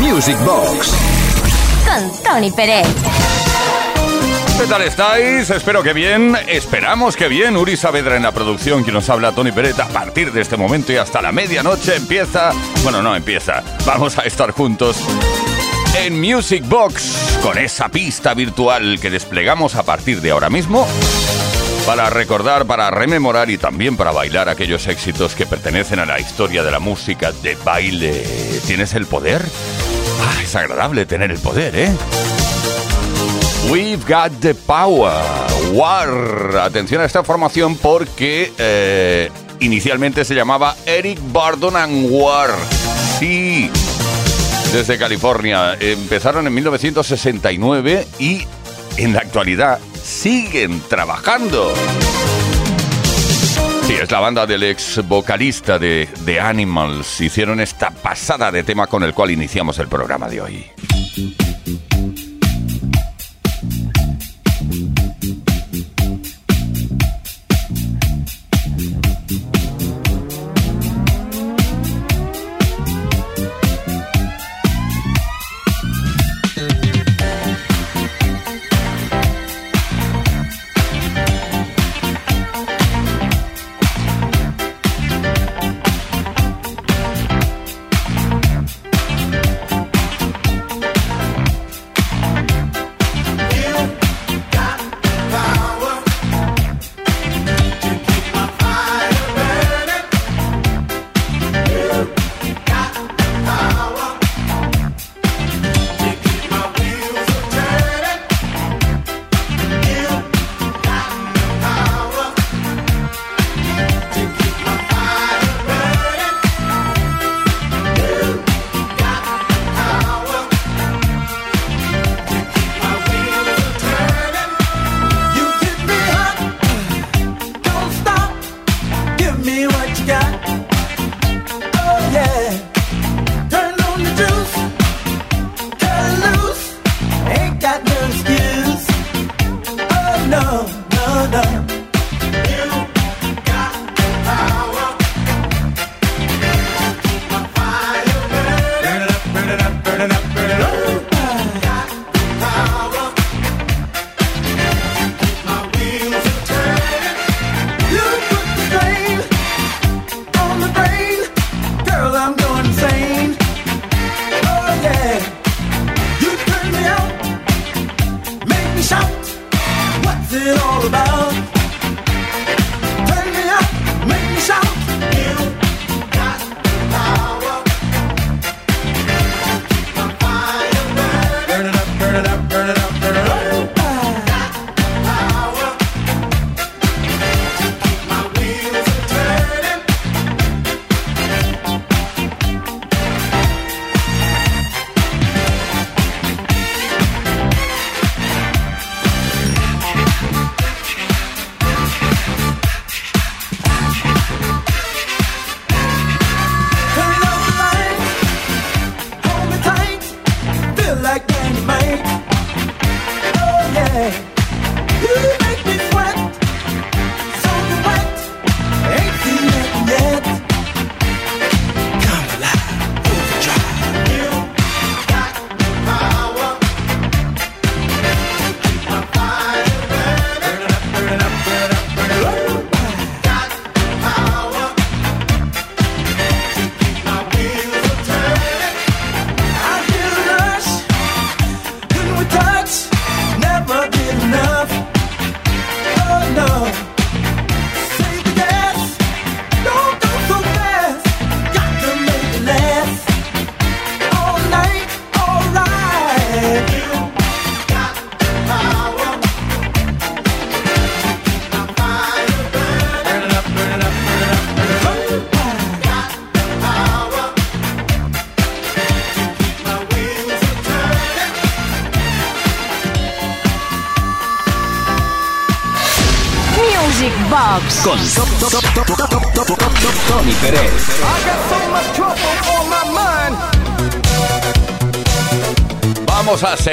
Music Box. Con Tony Pérez. ¿Qué tal estáis? Espero que bien. Esperamos que bien. Uri Saavedra en la producción, quien nos habla Tony Pérez. A partir de este momento y hasta la medianoche empieza. Bueno, no empieza. Vamos a estar juntos en Music Box con esa pista virtual que desplegamos a partir de ahora mismo para recordar, para rememorar y también para bailar aquellos éxitos que pertenecen a la historia de la música de baile. ¿Tienes el poder? Ah, es agradable tener el poder, ¿eh? We've got the power. War. Atención a esta formación porque eh, inicialmente se llamaba Eric Bardon and War. Sí, desde California. Empezaron en 1969 y en la actualidad siguen trabajando. Sí, es la banda del ex vocalista de The Animals. Hicieron esta pasada de tema con el cual iniciamos el programa de hoy.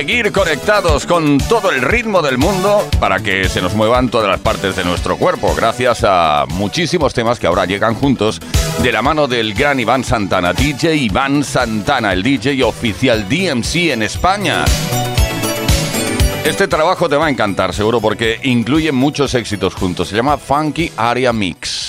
Seguir conectados con todo el ritmo del mundo para que se nos muevan todas las partes de nuestro cuerpo, gracias a muchísimos temas que ahora llegan juntos de la mano del gran Iván Santana, DJ Iván Santana, el DJ oficial DMC en España. Este trabajo te va a encantar, seguro, porque incluye muchos éxitos juntos. Se llama Funky Area Mix.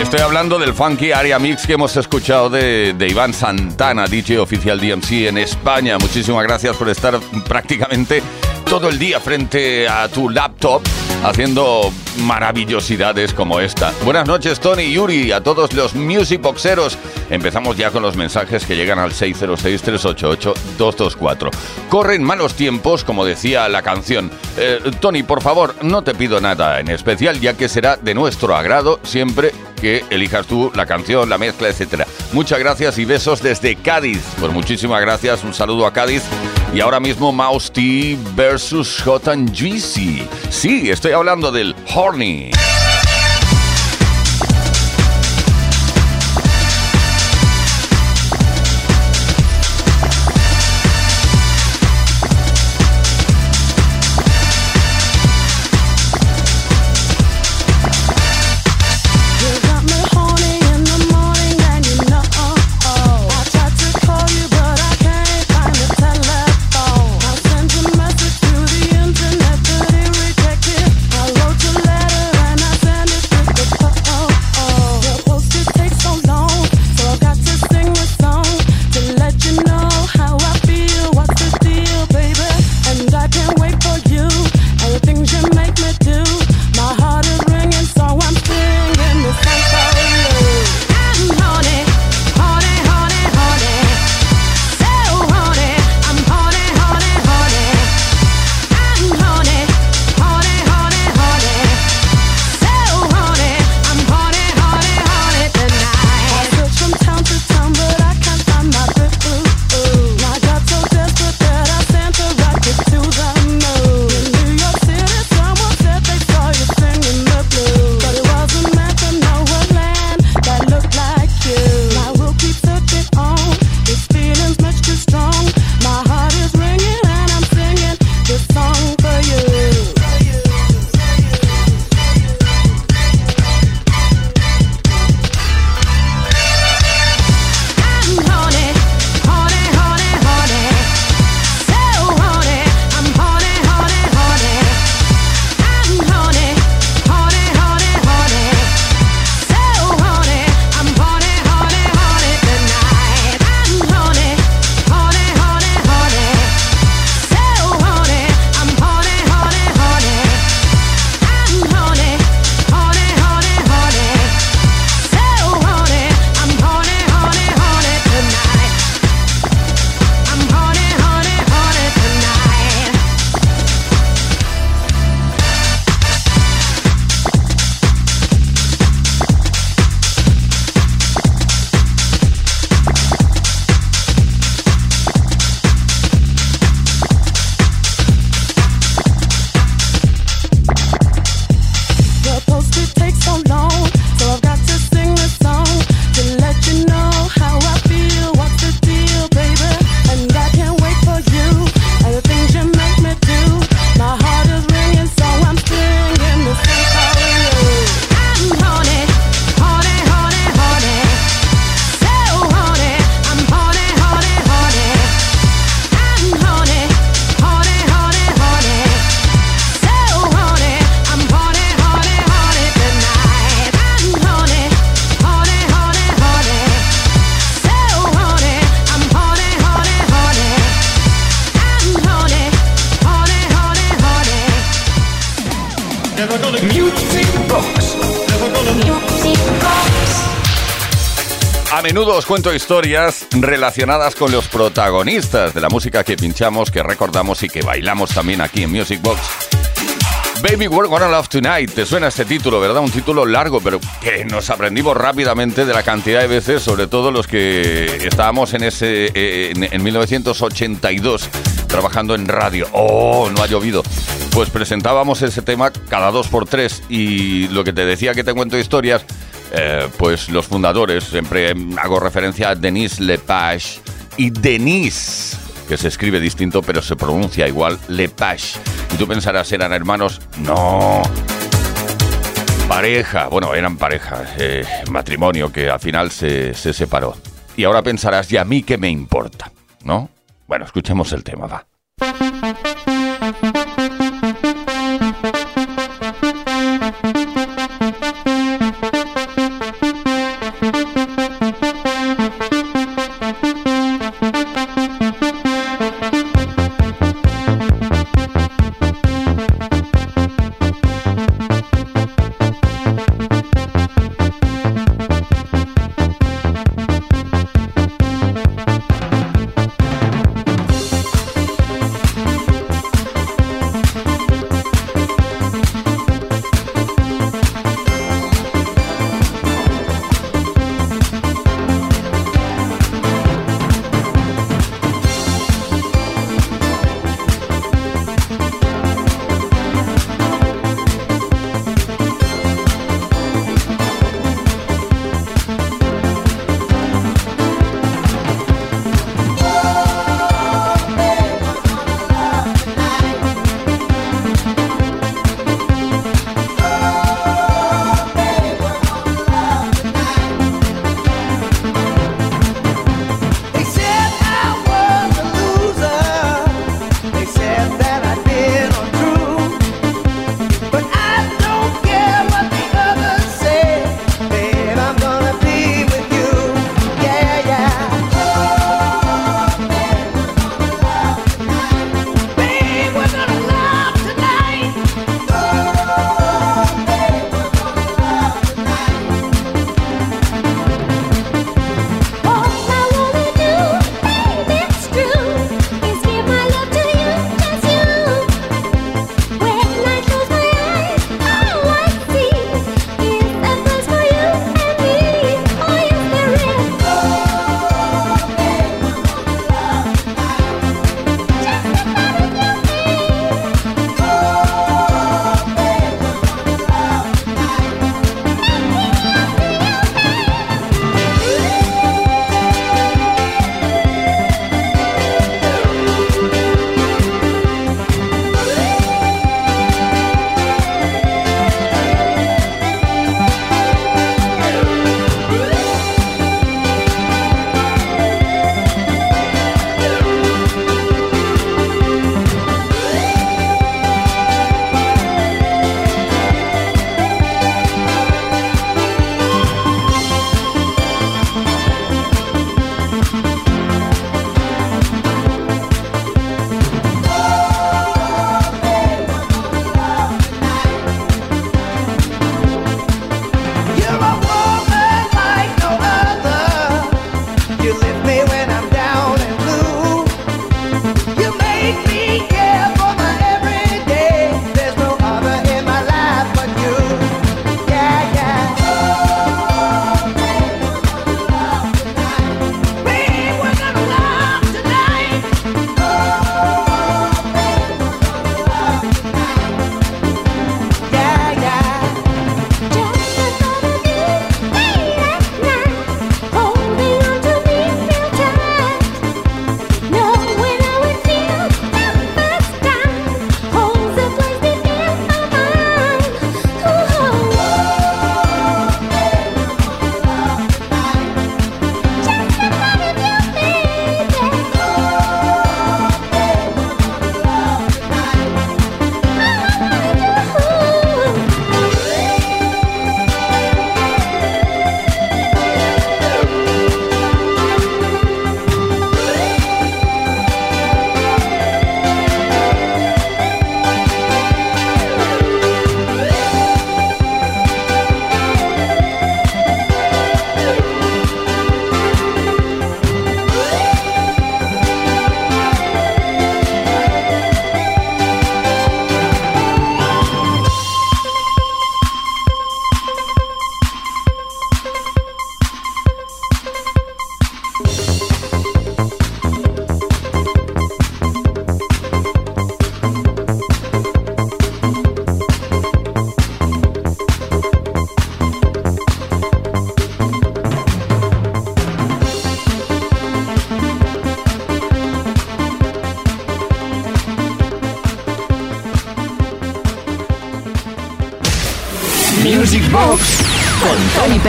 Estoy hablando del funky Area Mix que hemos escuchado de, de, Iván Santana, DJ oficial DMC en España. Muchísimas gracias por estar prácticamente todo el día frente a tu laptop haciendo maravillosidades como esta. Buenas noches, Tony y Yuri, a todos los Music Boxeros. Empezamos ya con los mensajes que llegan al 606-388-224. Corren malos tiempos, como decía la canción. Eh, Tony, por favor, no te pido nada en especial, ya que será de nuestro agrado siempre que elijas tú la canción, la mezcla, etcétera. Muchas gracias y besos desde Cádiz. Pues muchísimas gracias, un saludo a Cádiz. Y ahora mismo Mouse T versus Hot and Juicy. Sí, estoy hablando del Horny. Os cuento historias relacionadas con los protagonistas de la música que pinchamos, que recordamos y que bailamos también aquí en Music Box. Baby, we're gonna love tonight. Te suena este título, ¿verdad? Un título largo, pero que nos aprendimos rápidamente de la cantidad de veces, sobre todo los que estábamos en ese eh, en, 1982 trabajando en radio. Oh, no ha llovido. Pues presentábamos ese tema cada dos por tres y lo que te decía que te cuento historias eh, pues los fundadores, siempre hago referencia a Denis Lepage y Denis, que se escribe distinto pero se pronuncia igual, Lepage. Y tú pensarás, ¿eran hermanos? No. Pareja, bueno, eran pareja, eh, matrimonio que al final se, se separó. Y ahora pensarás, ¿y a mí qué me importa? ¿No? Bueno, escuchemos el tema, va.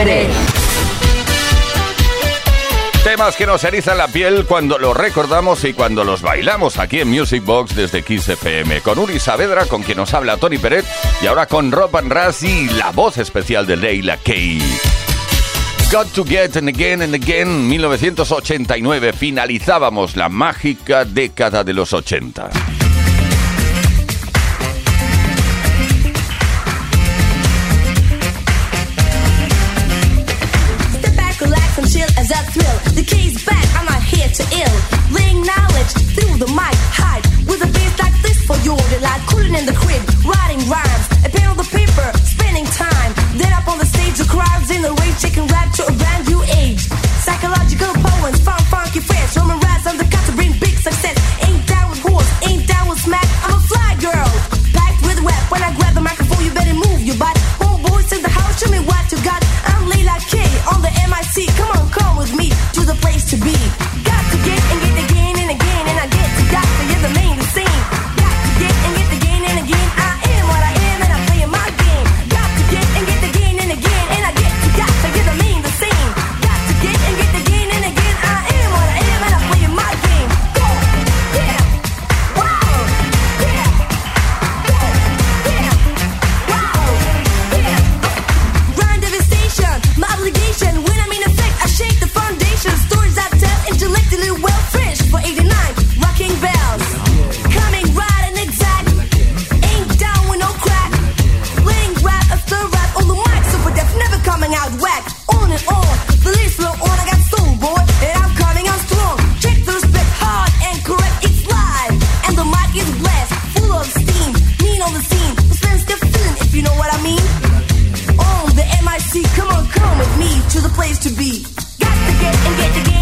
Pérez. Temas que nos erizan la piel cuando los recordamos y cuando los bailamos aquí en Music Box desde Kiss FM. Con Uri Saavedra, con quien nos habla Tony Peret, y ahora con Rob and y la voz especial de Leila Kay. Got to Get and Again and Again, 1989. Finalizábamos la mágica década de los 80. To ill. Laying knowledge through the mic, hide with a bass like this for your delight. Cooling in the crib, writing rhymes, a pen on the paper, spending time. Then up on the stage, the crowds in the rage, taking rap to a brand new age. Psychological poems, fun, funky friends, Roman rats on the cut to bring big success. Me to to the place to be. Got to get and get to get.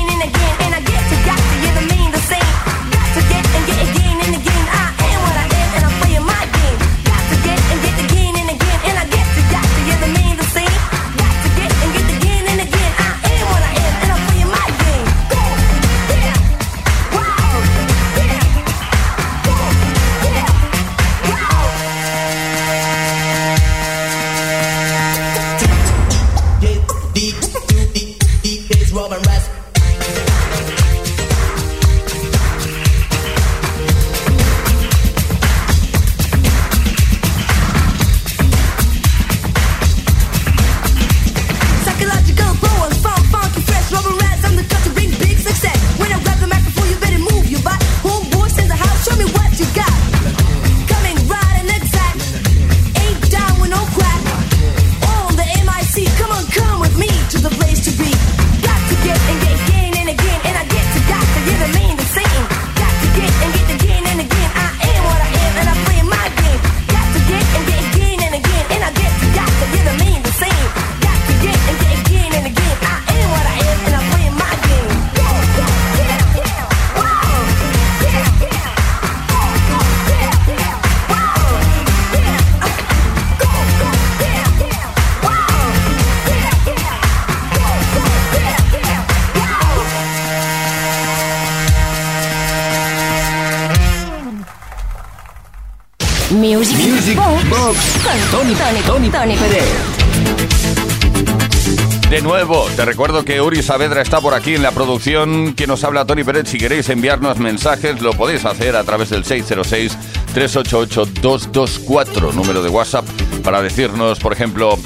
De nuevo, te recuerdo que Uri Saavedra está por aquí en la producción que nos habla Tony Pérez. Si queréis enviarnos mensajes, lo podéis hacer a través del 606-388-224, número de WhatsApp, para decirnos, por ejemplo,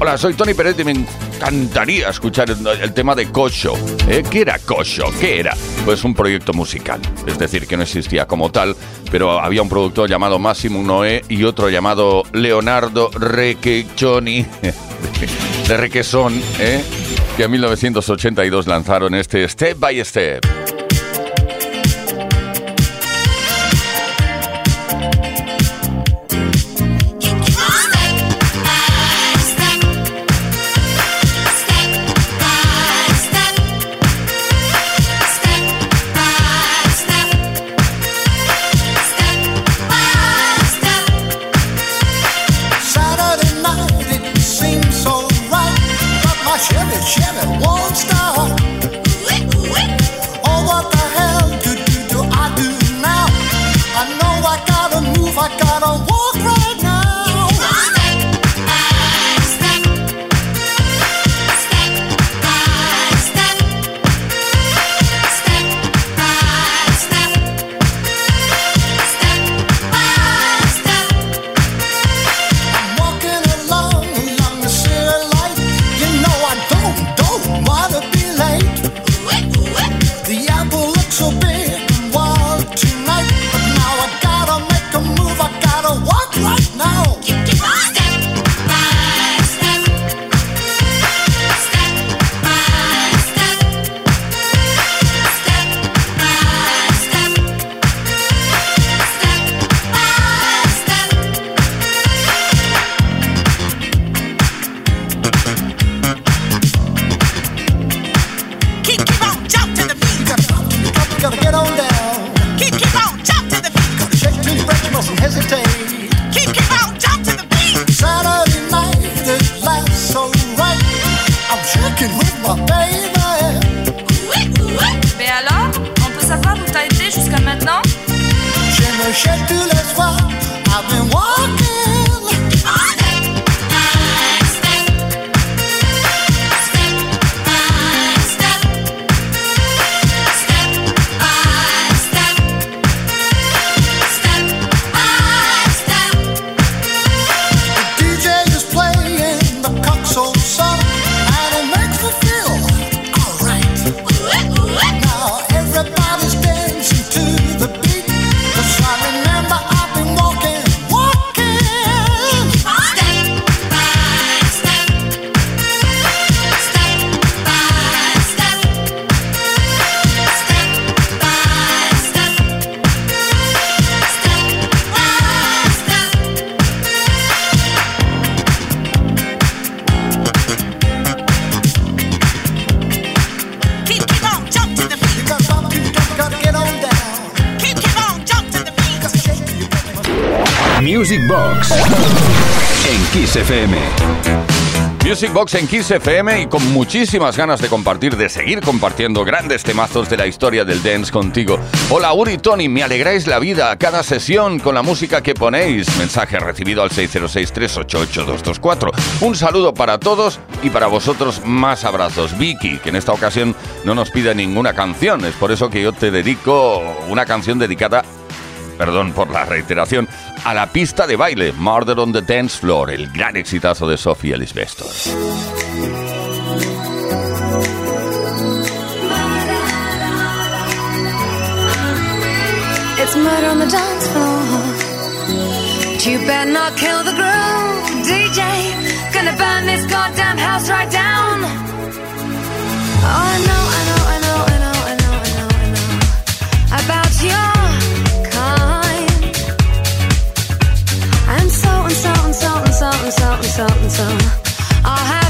hola, soy Tony Pérez y me encantaría escuchar el, tema de Kosho. ¿Eh? ¿Qué era Kosho? ¿Qué era? Pues un proyecto musical, es decir, que no existía como tal, pero había un productor llamado Máximo Noé y otro llamado Leonardo Requechoni, de Requesón, ¿eh? que en 1982 lanzaron este Step by Step. Box en Kiss FM. Music Box en Kiss FM y con muchísimas ganas de compartir, de seguir compartiendo grandes temazos de la historia del dance contigo. Hola Uri Tony, me alegráis la vida a cada sesión con la música que ponéis. Mensaje recibido al 606-388-224. Un saludo para todos y para vosotros más abrazos. Vicky, que en esta ocasión no nos pide ninguna canción, es por eso que yo te dedico una canción dedicada perdón por la reiteración, a la pista de baile, Murder on the Dance Floor, el gran exitazo de Sofía Lisbestor. It's murder on the dance floor. But you better not kill the groove, DJ. Gonna burn this goddamn house right down. Oh, I know, I know, I know, and so and so and so and so and so. I'll have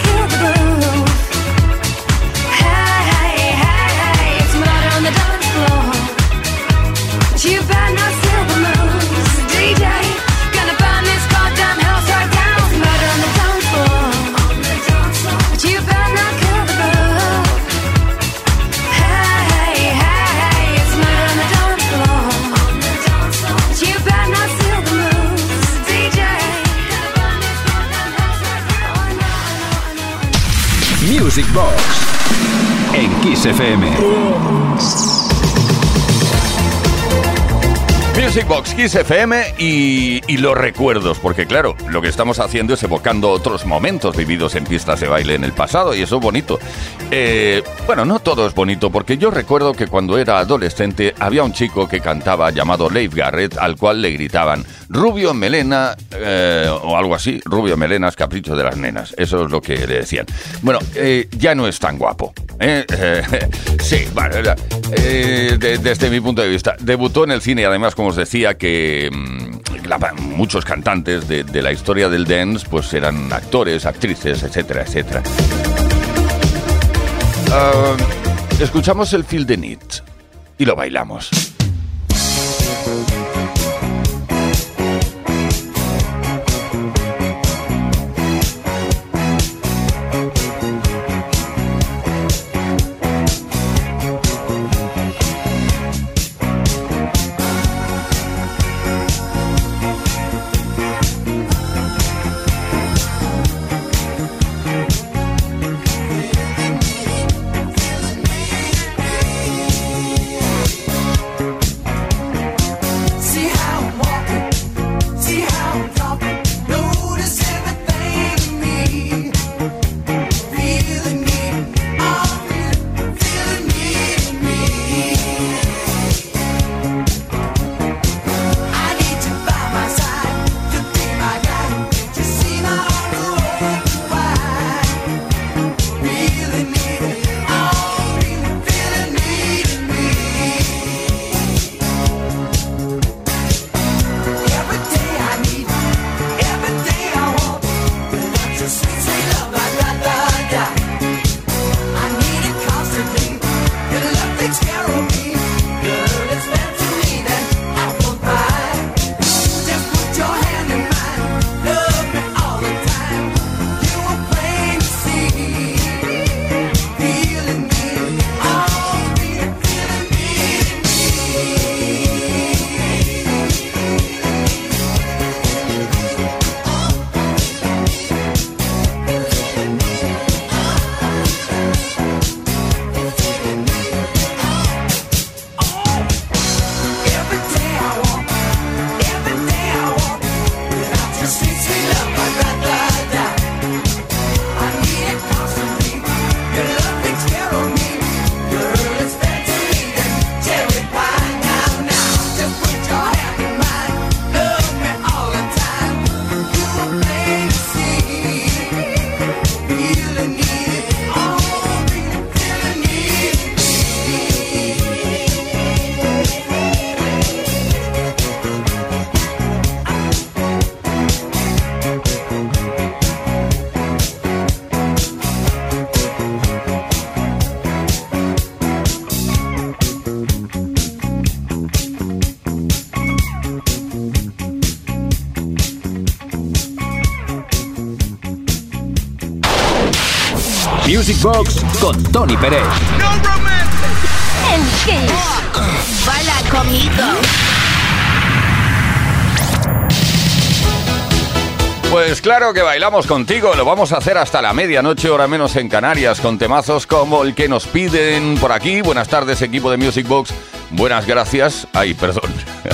Box en Kiss FM. Music Box Kiss FM y, y los recuerdos, porque claro, lo que estamos haciendo es evocando otros momentos vividos en pistas de baile en el pasado y eso es bonito. Eh, bueno, no todo es bonito, porque yo recuerdo que cuando era adolescente había un chico que cantaba llamado Leif Garrett, al cual le gritaban Rubio Melena eh, o algo así, Rubio Melenas, capricho de las nenas, eso es lo que le decían. Bueno, eh, ya no es tan guapo. ¿eh? Sí, de- desde mi punto de vista. Debutó en el cine además, como os decía, que mm, muchos cantantes de, de la historia del dance pues eran actores, actrices, etcétera, etcétera. Ah, escuchamos el Feel the Need y lo bailamos. Box con Tony Pérez. En Kiss. Baila conmigo. Pues claro que bailamos contigo, lo vamos a hacer hasta la medianoche, hora menos en Canarias, con temazos como el que nos piden por aquí. Buenas tardes, equipo de Music Box. Buenas gracias. Ay, perdón.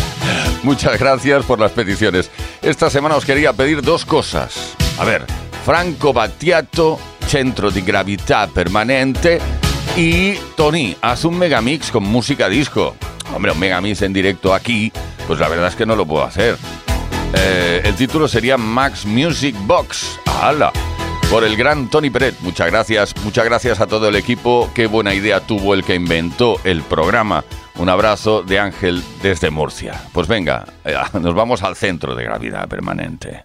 Muchas gracias por las peticiones. Esta semana os quería pedir dos cosas. A ver, Franco Battiato, Centro di Gravità Permanente y Tony, haz un megamix con música disco. Hombre, un megamix en directo aquí, pues la verdad es que no lo puedo hacer. Eh, el título sería Max Music Box. ¡Hala! Por el gran Tony Peret. Muchas gracias. Muchas gracias a todo el equipo. Qué buena idea tuvo el que inventó el programa. Un abrazo de Ángel desde Murcia. Pues venga, eh, nos vamos al centro de gravedad permanente.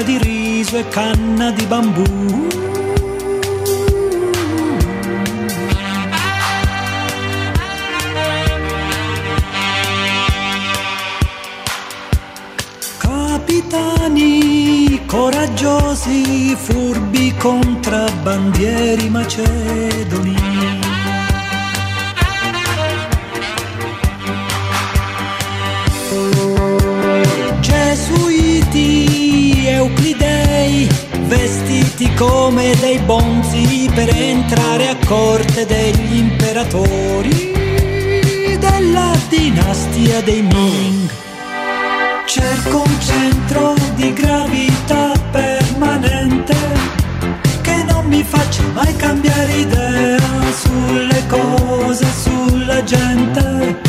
Carta di riso e canna di bambù. napolitani coraggiosi, furbi contrabbandieri macedoni. Vestiti come dei bonzi per entrare a corte degli imperatori della dinastia dei Ming. Cerco un centro di gravità permanente che non mi faccia mai cambiare idea sulle cose, sulla gente.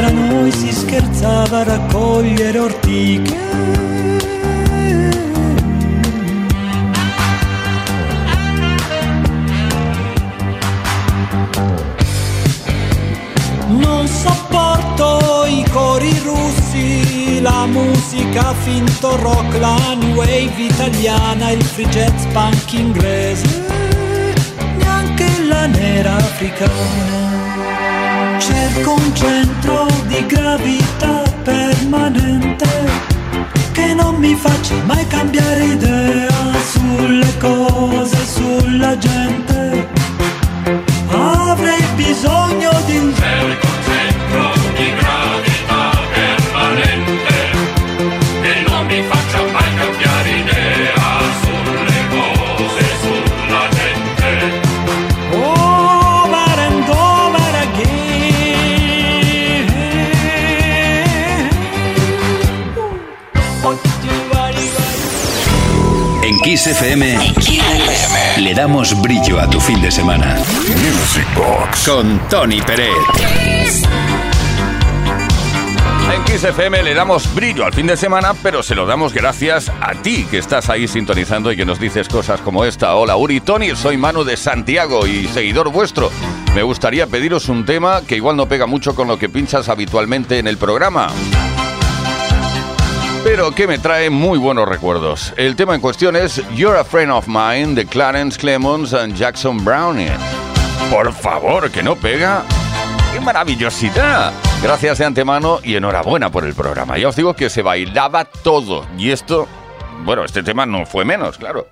Tra noi si scherzava a raccogliere ortiche. Non sopporto i cori russi, la musica finto rock, la new wave italiana, il free jazz punk inglese, neanche la nera africana. Cerco un centro di gravità permanente che non mi faccia mai cambiare idea sulle cose, sulla gente. Avrei bisogno di un Oh, Varaghe. En Kiss FM le damos brillo a tu fin de semana. Music Box con Tony Pérez. En Kiss FM le damos brillo al fin de semana, pero se lo damos gracias a ti que estás ahí sintonizando y que nos dices cosas como esta. Hola Uri, Tony, soy Manu de Santiago y seguidor vuestro. Me gustaría pediros un tema que igual no pega mucho con lo que pinchas habitualmente en el programa. Pero que me trae muy buenos recuerdos. El tema en cuestión es You're a Friend of Mine de Clarence Clemons and Jackson Browning. Por favor, que no pega. ¡Qué maravillosidad! Gracias de antemano y enhorabuena por el programa. Ya os digo que se bailaba todo. Y esto, bueno, este tema no fue menos, claro.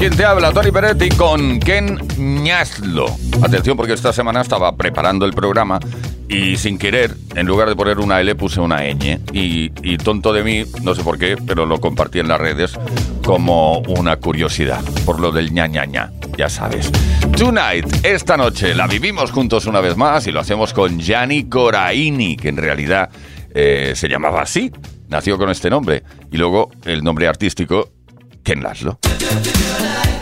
Quien te habla Tony Peret y con Ken Ñaslo. Atención porque esta semana estaba preparando el programa y sin querer, en lugar de poner una L, puse una ñ. Y, tonto de mí, no sé por qué, pero lo compartí en las redes como una curiosidad, por lo del ña, ya sabes. Tonight, esta noche, la vivimos juntos una vez más y lo hacemos con Gianni Coraini, que en realidad eh, se llamaba así, nació con este nombre. Y luego el nombre artístico Ken Laszlo. do, do, do, do,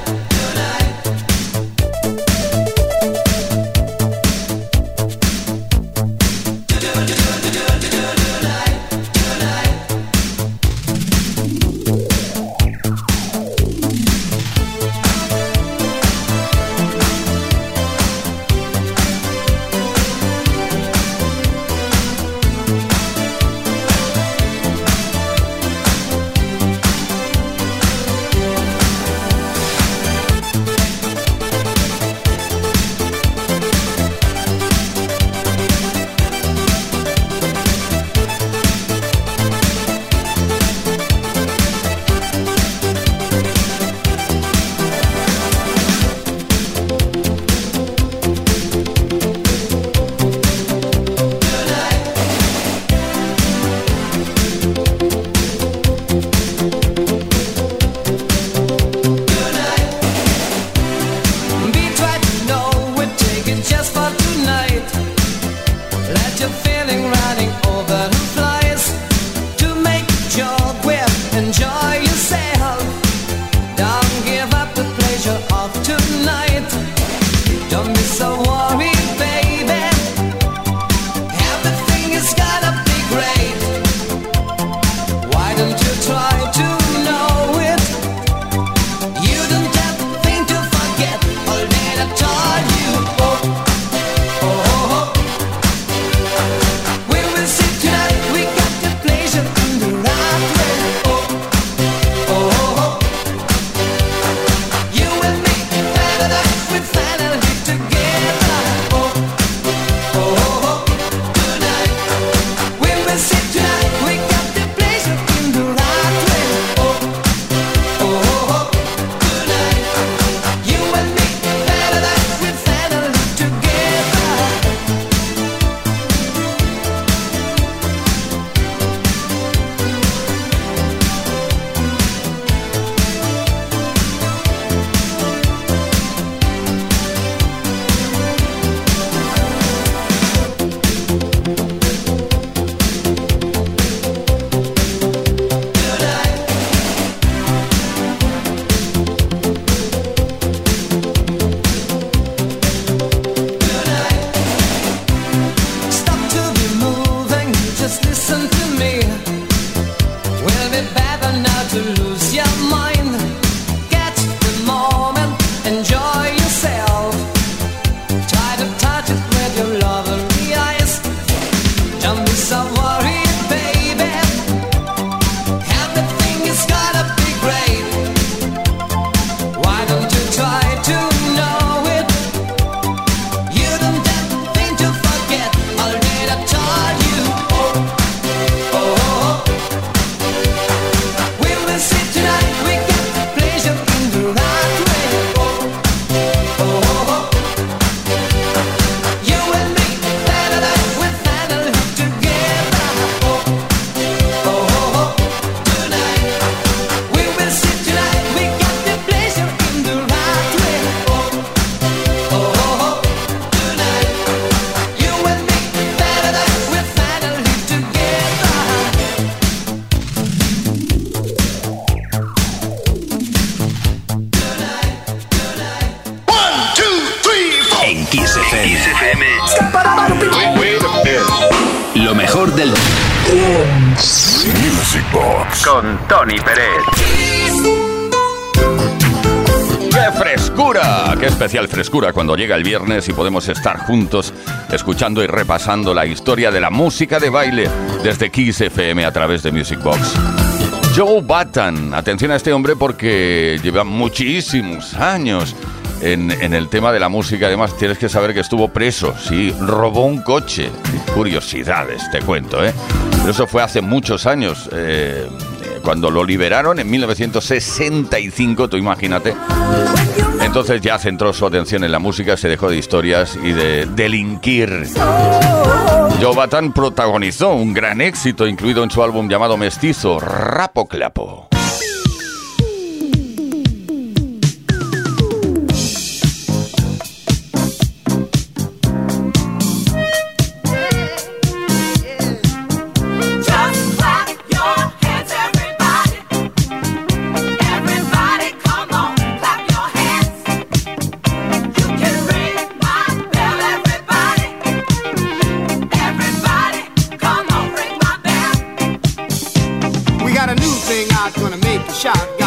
frescura cuando llega el viernes y podemos estar juntos escuchando y repasando la historia de la música de baile desde Kiss FM a través de Music Box. Joe Button, atención a este hombre porque lleva muchísimos años en, en, el tema de la música. Además, tienes que saber que estuvo preso, sí, robó un coche. Curiosidades, te cuento, ¿eh? Pero eso fue hace muchos años. Eh, cuando lo liberaron en 1965, tú imagínate. Entonces ya centró su atención en la música, se dejó de historias y de delinquir. Jovatan protagonizó un gran éxito incluido en su álbum llamado Mestizo, Rapo Clapo. shot.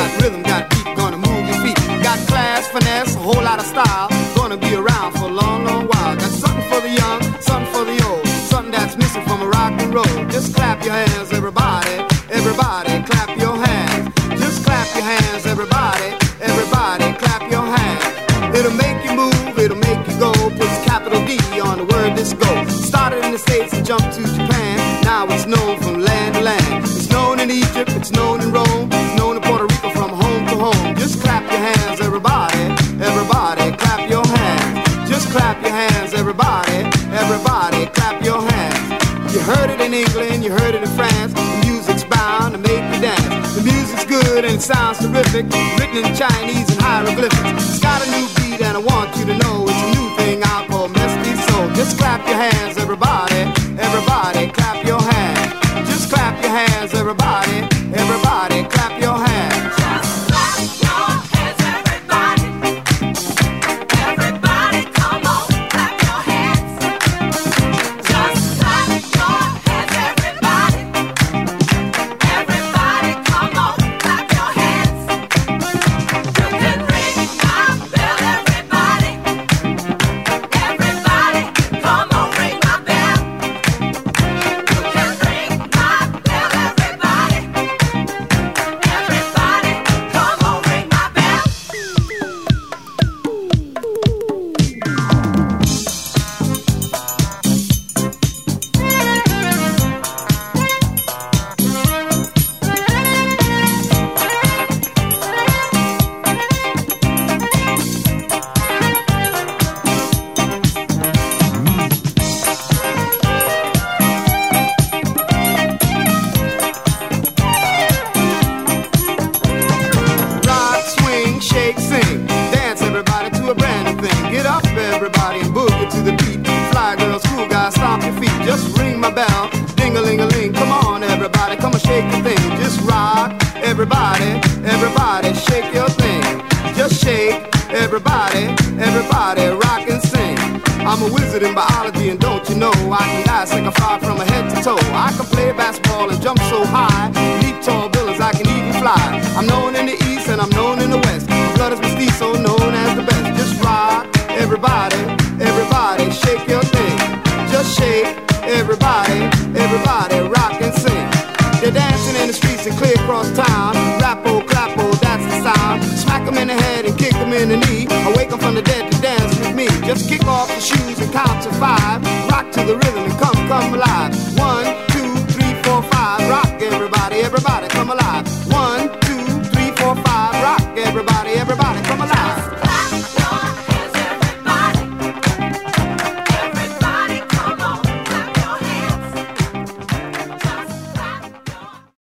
in China.